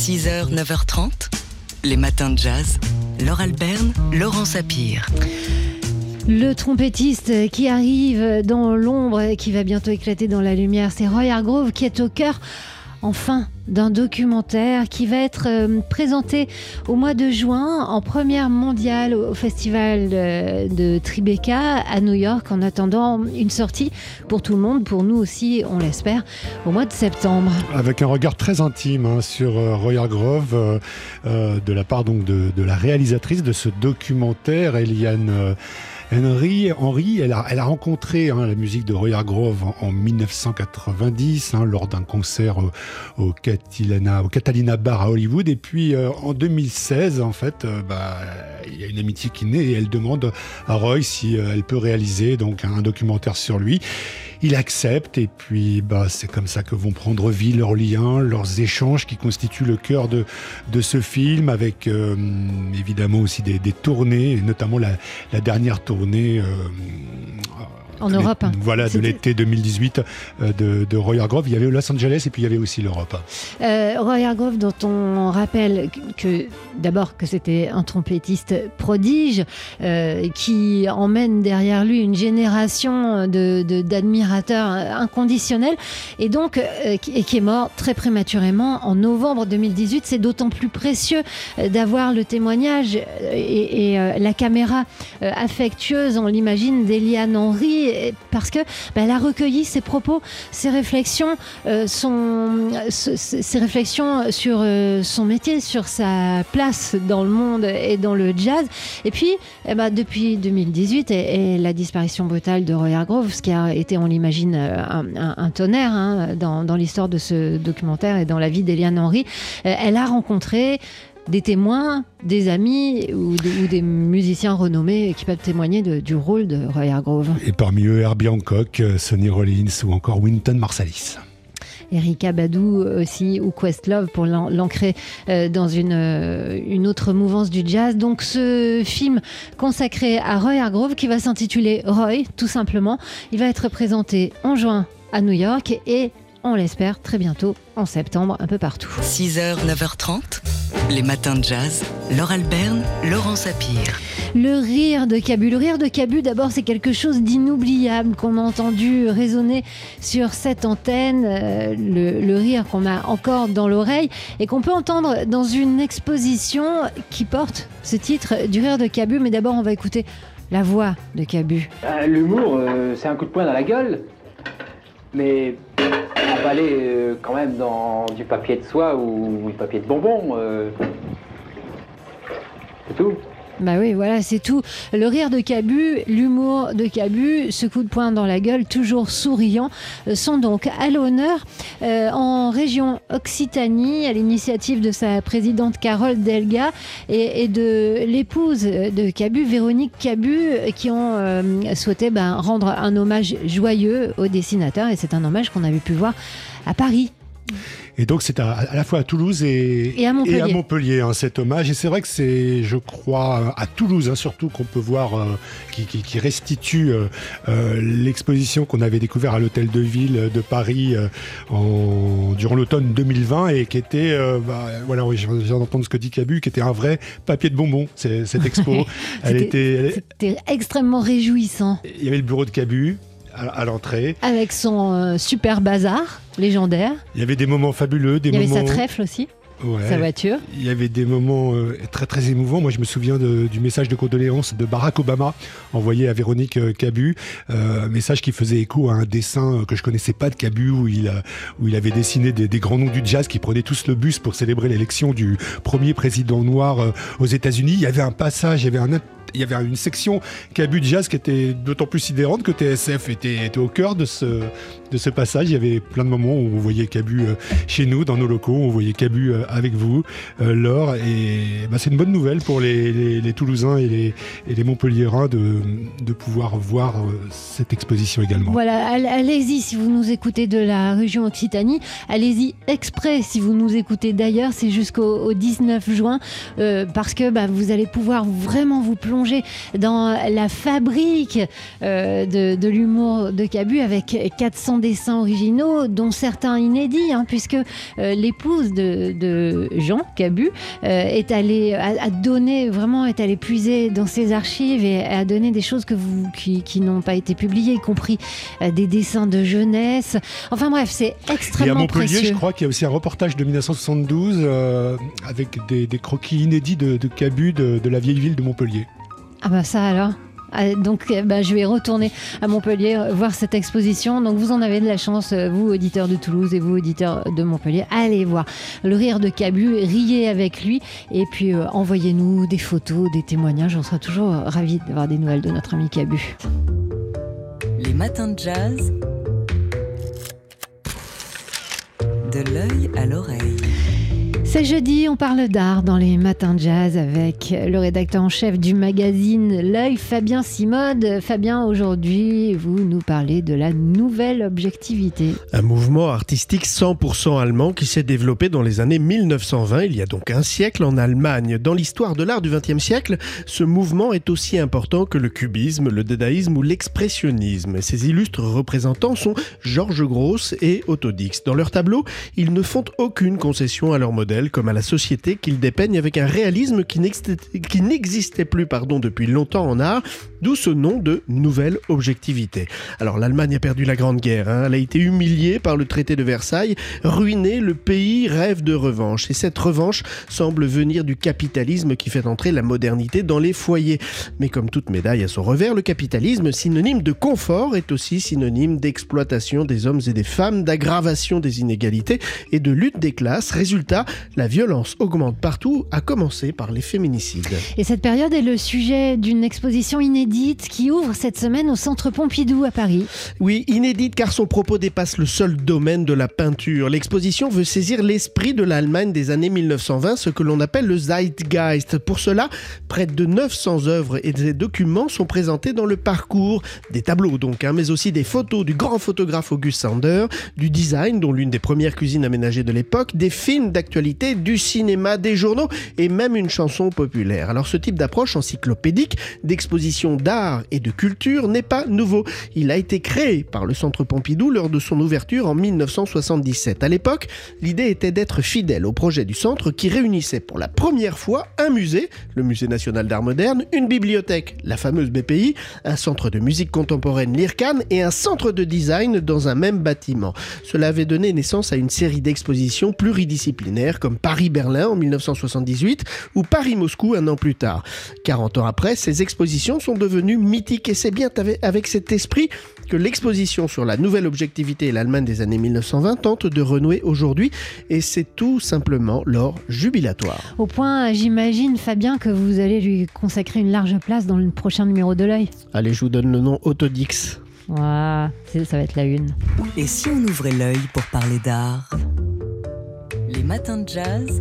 6h, 9h30, les matins de jazz. Laure Alberne, Laurent Sapir. Le trompettiste qui arrive dans l'ombre et qui va bientôt éclater dans la lumière, c'est Roy Hargrove qui est au cœur enfin d'un documentaire qui va être euh, présenté au mois de juin en première mondiale au festival de, Tribeca à New York en attendant une sortie pour tout le monde, pour nous aussi, on l'espère, au mois de septembre. Avec un regard très intime hein, sur euh, Roy Hargrove euh, de la part donc de, la réalisatrice de ce documentaire, Eliane. Henry, Henry elle, a, elle a rencontré hein, la musique de Roy Hargrove en, en 1990 hein, lors d'un concert au, au, Catalina, au Catalina Bar à Hollywood. Et puis euh, en 2016, en fait, euh, bah, il y a une amitié qui naît et elle demande à Roy si euh, elle peut réaliser donc un documentaire sur lui. Il accepte et puis bah, c'est comme ça que vont prendre vie leurs liens, leurs échanges qui constituent le cœur de, de ce film avec euh, évidemment aussi des, des tournées et notamment la, la dernière tournée euh, en Europe. Voilà, de l'été 2018 euh, de, de, Roy Hargrove. Il y avait Los Angeles et puis il y avait aussi l'Europe. Euh, Roy Hargrove, dont on rappelle que, d'abord que c'était un trompettiste prodige euh, qui emmène derrière lui une génération d'admirateurs de, inconditionnels et donc qui, et qui est mort très prématurément en novembre 2018. C'est d'autant plus précieux d'avoir le témoignage et, et la caméra affectueuse, on l'imagine, d'Eliane Henry parce que bah, elle a recueilli ses propos, ses réflexions, euh, ses réflexions sur euh, son métier, sur sa place dans le monde et dans le jazz. Et puis, eh bah, depuis 2018 et, la disparition brutale de Roy Hargrove, ce qui a été, on l'imagine, un, un, tonnerre hein, dans, dans l'histoire de ce documentaire et dans la vie d'Eliane Henry, euh, elle a rencontré des témoins, des amis ou des, ou des, musiciens renommés qui peuvent témoigner de, du rôle de Roy Hargrove. Et parmi eux, Herbie Hancock, Sonny Rollins ou encore Wynton Marsalis. Erika Badou aussi ou Questlove pour l'ancrer euh, dans une, euh, une autre mouvance du jazz. Donc ce film consacré à Roy Hargrove qui va s'intituler Roy tout simplement, il va être présenté en juin à New York et on l'espère très bientôt en septembre un peu partout. 6h, 9h30, les matins de jazz. Laure Alberne, Laurent Sapir. Le rire de Cabu. Le rire de Cabu, d'abord, c'est quelque chose d'inoubliable qu'on a entendu résonner sur cette antenne. Euh, le, le, rire qu'on a encore dans l'oreille et qu'on peut entendre dans une exposition qui porte ce titre du rire de Cabu. Mais d'abord, on va écouter la voix de Cabu. Euh, L'humour, euh, c'est un coup de poing dans la gueule. Mais emballer euh, quand même dans du papier de soie ou du papier de bonbon. Euh, c'est tout. Bah oui, voilà, c'est tout. Le rire de Cabu, l'humour de Cabu, ce coup de poing dans la gueule, toujours souriant, euh, sont donc à l'honneur euh, en région Occitanie, à l'initiative de sa présidente Carole Delga et, de l'épouse de Cabu, Véronique Cabu, qui ont euh, souhaité ben, rendre un hommage joyeux au dessinateur. Et c'est un hommage qu'on avait pu voir à Paris et donc c'est à, à, la fois à Toulouse et, et à Montpellier, et à Montpellier hein, cet hommage. Et c'est vrai que c'est, je crois, à Toulouse hein, surtout qu'on peut voir, euh, qui, qui, qui, restitue euh, euh, l'exposition qu'on avait découvert à l'hôtel de ville de Paris en, durant l'automne 2020 et qui était, bah, voilà, oui, je viens d'entendre ce que dit Cabu, qui était un vrai papier de bonbon. Cette expo, elle était, c'était extrêmement réjouissant. Il y avait le bureau de Cabu, à, l'entrée. Avec son euh, super bazar légendaire. Il y avait des moments fabuleux. Des Il y moments... avait sa trèfle aussi. Ouais. Sa voiture. Il y avait des moments euh, très très émouvants. Moi, je me souviens de, du message de condoléances de Barack Obama envoyé à Véronique euh, Cabu, euh, message qui faisait écho à un dessin que je connaissais pas de Cabu où il où il avait dessiné des, des, grands noms du jazz qui prenaient tous le bus pour célébrer l'élection du premier président noir aux États-Unis. Il y avait un passage, il y avait un il y avait une section Cabu Jazz qui était d'autant plus sidérante que TSF était, au cœur de ce, passage. Il y avait plein de moments où on voyait Cabu euh, chez nous, dans nos locaux, on voyait Cabu euh, avec vous, euh, Laure. Et bah, c'est une bonne nouvelle pour les, Toulousains et les, et Montpelliérains de, de pouvoir voir cette exposition également. Voilà, allez-y si vous nous écoutez de la région Occitanie. Allez-y exprès si vous nous écoutez d'ailleurs. C'est jusqu'au 19 juin parce que bah, vous allez pouvoir vraiment vous plonger dans la fabrique euh, de, de l'humour de Cabu avec 400 dessins originaux, dont certains inédits, hein, puisque euh, l'épouse de, de Jean Cabu euh, est allée, a, a donné, vraiment est allée puiser dans ses archives et a donné des choses que vous, qui, qui n'ont pas été publiées, y compris des dessins de jeunesse. Enfin bref, c'est Et à extrêmement Montpellier, précieux. je crois qu'il y a aussi un reportage de 1972 euh, avec des, des croquis inédits de, de Cabu de, de la vieille ville de Montpellier. Ah bah ça alors Ah, donc euh, bah, je vais retourner à Montpellier voir cette exposition. Donc vous en avez de la chance, euh, vous auditeurs de Toulouse et vous auditeurs de Montpellier, allez voir le rire de Cabu, riez avec lui et puis euh, envoyez-nous des photos, des témoignages. On sera toujours euh, ravis d'avoir des nouvelles de notre ami Cabu. Les matins de jazz. De l'œil à l'oreille. C'est jeudi, on parle d'art dans les matins de jazz avec le rédacteur en chef du magazine L'œil, Fabien Simode. Fabien, aujourd'hui, vous nous parlez de la nouvelle objectivité. Un mouvement artistique 100% allemand qui s'est développé dans les années 1920, il y a donc un siècle en Allemagne. Dans l'histoire de l'art du XXe siècle, ce mouvement est aussi important que le cubisme, le dadaïsme ou l'expressionnisme. Ses illustres représentants sont Georges Gross et Otto Dix. Dans leurs tableaux, ils ne font aucune concession à leur modèle comme à la société qu'ils dépeignent avec un réalisme qui n'existait plus pardon, depuis longtemps en art, d'où ce nom de nouvelle objectivité. Alors l'Allemagne a perdu la Grande Guerre, hein. elle a été humiliée par le traité de Versailles, ruinée, le pays rêve de revanche. Et cette revanche semble venir du capitalisme qui fait entrer la modernité dans les foyers. Mais comme toute médaille à son revers, le capitalisme, synonyme de confort, est aussi synonyme d'exploitation des hommes et des femmes, d'aggravation des inégalités et de lutte des classes. Résultat, la violence augmente partout, à commencer par les féminicides. Et cette période est le sujet d'une exposition inédite qui ouvre cette semaine au Centre Pompidou à Paris. Oui, inédite car son propos dépasse le seul domaine de la peinture. L'exposition veut saisir l'esprit de l'Allemagne des années 1920, ce que l'on appelle le Zeitgeist. Pour cela, près de 900 œuvres et des documents sont présentés dans le parcours, des tableaux donc, hein, mais aussi des photos du grand photographe August Sander, du design, dont l'une des premières cuisines aménagées de l'époque, des films d'actualité, du cinéma, des journaux et même une chanson populaire. Alors ce type d'approche encyclopédique d'exposition d'art et de culture n'est pas nouveau. Il a été créé par le Centre Pompidou lors de son ouverture en 1977. À l'époque, l'idée était d'être fidèle au projet du centre qui réunissait pour la première fois un musée, le Musée national d'art moderne, une bibliothèque, la fameuse BPI, un centre de musique contemporaine, l'IRCAN, et un centre de design dans un même bâtiment. Cela avait donné naissance à une série d'expositions pluridisciplinaires comme Paris-Berlin en 1978 ou Paris-Moscou un an plus tard. 40 ans après, ces expositions sont devenues mythiques et c'est bien avec- cet esprit que l'exposition sur la nouvelle objectivité et l'Allemagne des années 1920 tente de renouer aujourd'hui et c'est tout simplement leur jubilatoire. Au point, j'imagine, Fabien, que vous allez lui consacrer une large place dans le prochain numéro de l'œil. Allez, je vous donne le nom Autodix. Ouah, c'est- ça va être la une. Et si on ouvrait l'œil pour parler d'art? Les matins de jazz.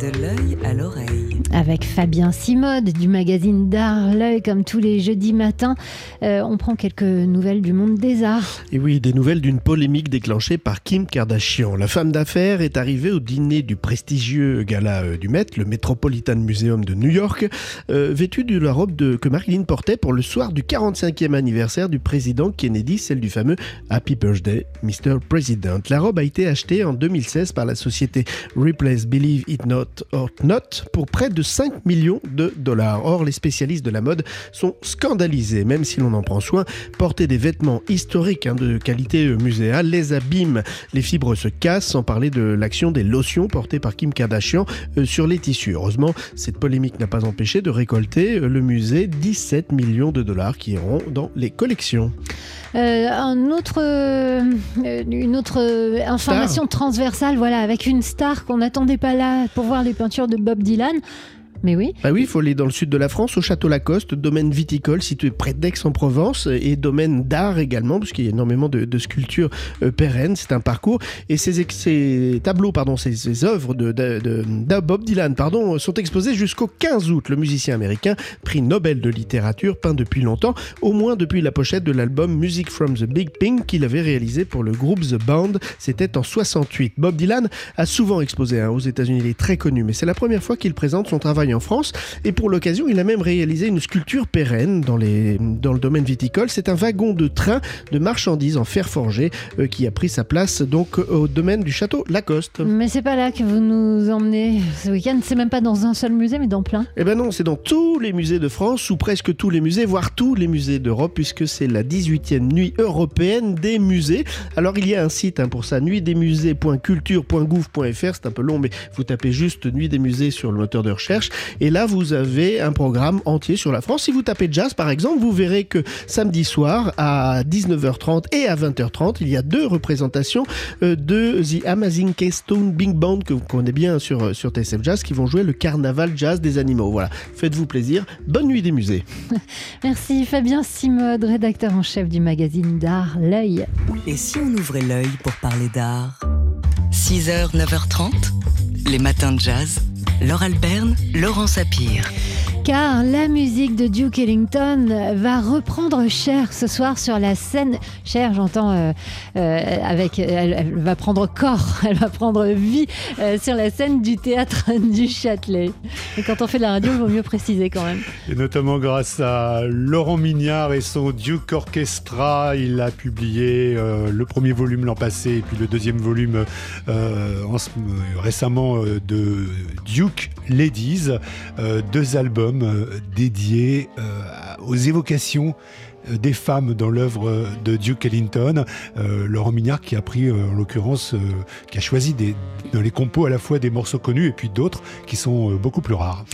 De l'œil à l'oreille. Avec Fabien Simode du magazine d'art L'œil, comme tous les jeudis matins, euh, on prend quelques nouvelles du monde des arts. Et oui, des nouvelles d'une polémique déclenchée par Kim Kardashian. La femme d'affaires est arrivée au dîner du prestigieux gala euh, du Met, le Metropolitan Museum de New York, euh, vêtue de la robe de, que Marilyn portait pour le soir du 45e anniversaire du président Kennedy, celle du fameux Happy Birthday, Mr. President. La robe a été achetée en 2016 par la société Replace Believe It Not or Not pour près de 5 millions de dollars. Or, les spécialistes de la mode sont scandalisés, même si l'on en prend soin. Porter des vêtements historiques hein, de qualité euh, muséale les abîme, les fibres se cassent, sans parler de l'action des lotions portées par Kim Kardashian euh, sur les tissus. Heureusement, cette polémique n'a pas empêché de récolter euh, le musée 17 millions de dollars qui iront dans les collections. Euh, un autre, une autre information transversale, voilà, avec une star qu'on n'attendait pas là pour voir les peintures de Bob Dylan. Mais oui. Bah oui, il faut aller dans le sud de la France, au Château Lacoste, domaine viticole situé près d'Aix-en-Provence et domaine d'art également, puisqu'il y a énormément de, sculptures euh, pérennes. C'est un parcours. Et ces, tableaux, pardon, ces, œuvres de, Bob Dylan pardon, sont exposés jusqu'au 15 août. Le musicien américain, prix Nobel de littérature, peint depuis longtemps, au moins depuis la pochette de l'album Music from the Big Pink qu'il avait réalisé pour le groupe The Band. C'était en 68. Bob Dylan a souvent exposé hein, aux États-Unis. Il est très connu, mais c'est la première fois qu'il présente son travail en France. Et pour l'occasion, il a même réalisé une sculpture pérenne dans, les, dans le domaine viticole. C'est un wagon de train de marchandises en fer forgé euh, qui a pris sa place donc au domaine du château Lacoste. Mais c'est pas là que vous nous emmenez ce week-end. C'est même pas dans un seul musée, mais dans plein. Eh ben non, c'est dans tous les musées de France ou presque tous les musées, voire tous les musées d'Europe, puisque c'est la 18e nuit européenne des musées. Alors il y a un site hein, pour ça, nuitdesmusées.culture.gouv.fr. C'est un peu long, mais vous tapez juste Nuit des musées sur le moteur de recherche. Et là, vous avez un programme entier sur la France. Si vous tapez jazz, par exemple, vous verrez que samedi soir, à 19h30 et à 20h30, il y a deux représentations euh, de The Amazing Keystone Big Band que vous connaissez bien sur, euh, sur TSF Jazz qui vont jouer le carnaval jazz des animaux. Voilà, faites-vous plaisir. Bonne nuit des musées. Merci Fabien Simode, rédacteur en chef du magazine d'art L'œil. Et si on ouvrait l'œil pour parler d'art? 6h, 9h30, les matins de jazz. Laure Alberne, Laurent Sapir car la musique de Duke Ellington va reprendre cher ce soir sur la scène. Cher, j'entends, euh, euh, avec, elle, va prendre corps, elle va prendre vie euh, sur la scène du théâtre du Châtelet. Et quand on fait de la radio, il vaut mieux préciser quand même. Et notamment grâce à Laurent Mignard et son Duke Orchestra, il a publié le premier volume l'an passé et puis le deuxième volume récemment de Duke Ladies, deux albums dédié euh, aux évocations euh, des femmes dans l'œuvre de Duke Ellington. Laurent Mignard qui a pris, en l'occurrence, qui a choisi dans les compos à la fois des morceaux connus et puis d'autres qui sont beaucoup plus rares.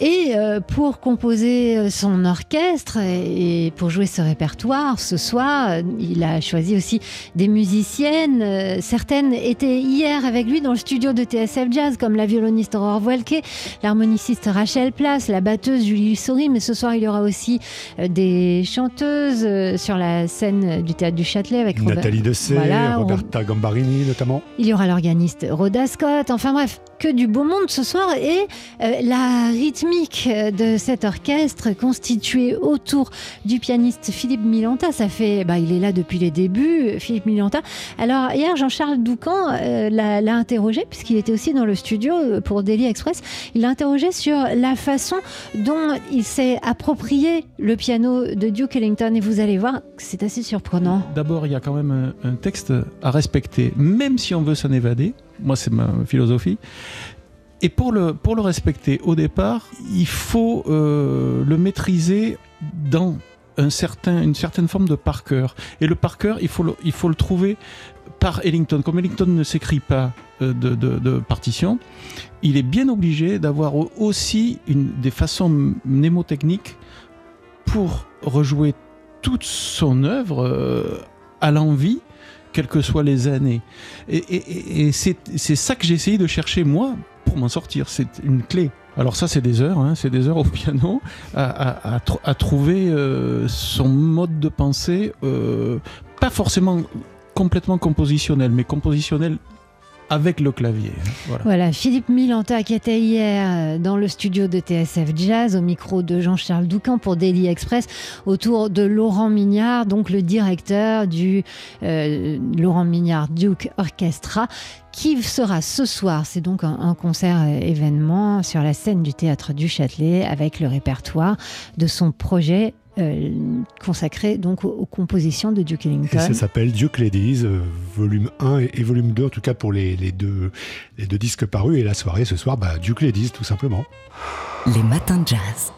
Et pour composer son orchestre et pour jouer ce répertoire, ce soir, il a choisi aussi des musiciennes. Certaines étaient hier avec lui dans le studio de TSF Jazz, comme la violoniste Aurore Voilquet, l'harmoniciste Rachel Place, la batteuse Julie Souris. Mais ce soir, il y aura aussi des chanteuses sur la scène du théâtre du Châtelet avec Nathalie Dessay, Roberta Gambarini notamment. Il y aura l'organiste Rhoda Scott. Enfin bref, que du beau monde ce soir et la rythmique de cet orchestre constitué autour du pianiste Philippe Milanta. Ça fait, bah, il est là depuis les débuts, Philippe Milanta. Alors hier, Jean-Charles Doucan euh, l'a interrogé puisqu'il était aussi dans le studio pour Daily Express. Il l'a interrogé sur la façon dont il s'est approprié le piano de Duke Ellington et vous allez voir, c'est assez surprenant. D'abord, il y a quand même un texte à respecter, même si on veut s'en évader. Moi, c'est ma philosophie. Et pour le, pour le respecter au départ, il faut euh, le maîtriser dans un certain, une certaine forme de par cœur. Et le par cœur, il faut le, il faut le trouver par Ellington. Comme Ellington ne s'écrit pas euh, de, de, partition, il est bien obligé d'avoir aussi une, des façons mnémotechniques pour rejouer toute son œuvre euh, à l'envie quelles que soient les années. Et, c'est ça que j'ai essayé de chercher, moi, pour m'en sortir. C'est une clé. Alors ça, c'est des heures, hein, c'est des heures au piano à, trouver euh, son mode de pensée, euh, pas forcément complètement compositionnel, mais compositionnel avec le clavier. Hein, voilà. Philippe Milanta qui était hier euh, dans le studio de TSF Jazz au micro de Jean-Charles Doucan pour Daily Express autour de Laurent Mignard, donc le directeur du euh, Laurent Mignard Duke Orchestra qui sera ce soir. C'est donc un, concert euh, événement sur la scène du théâtre du Châtelet avec le répertoire de son projet consacré donc aux, compositions de Duke Ellington. ça s'appelle Duke Ladies, euh, volume 1 et, volume 2, en tout cas pour les, deux, les deux disques parus. Et la soirée ce soir, bah, Duke Ladies, tout simplement. Les matins de jazz.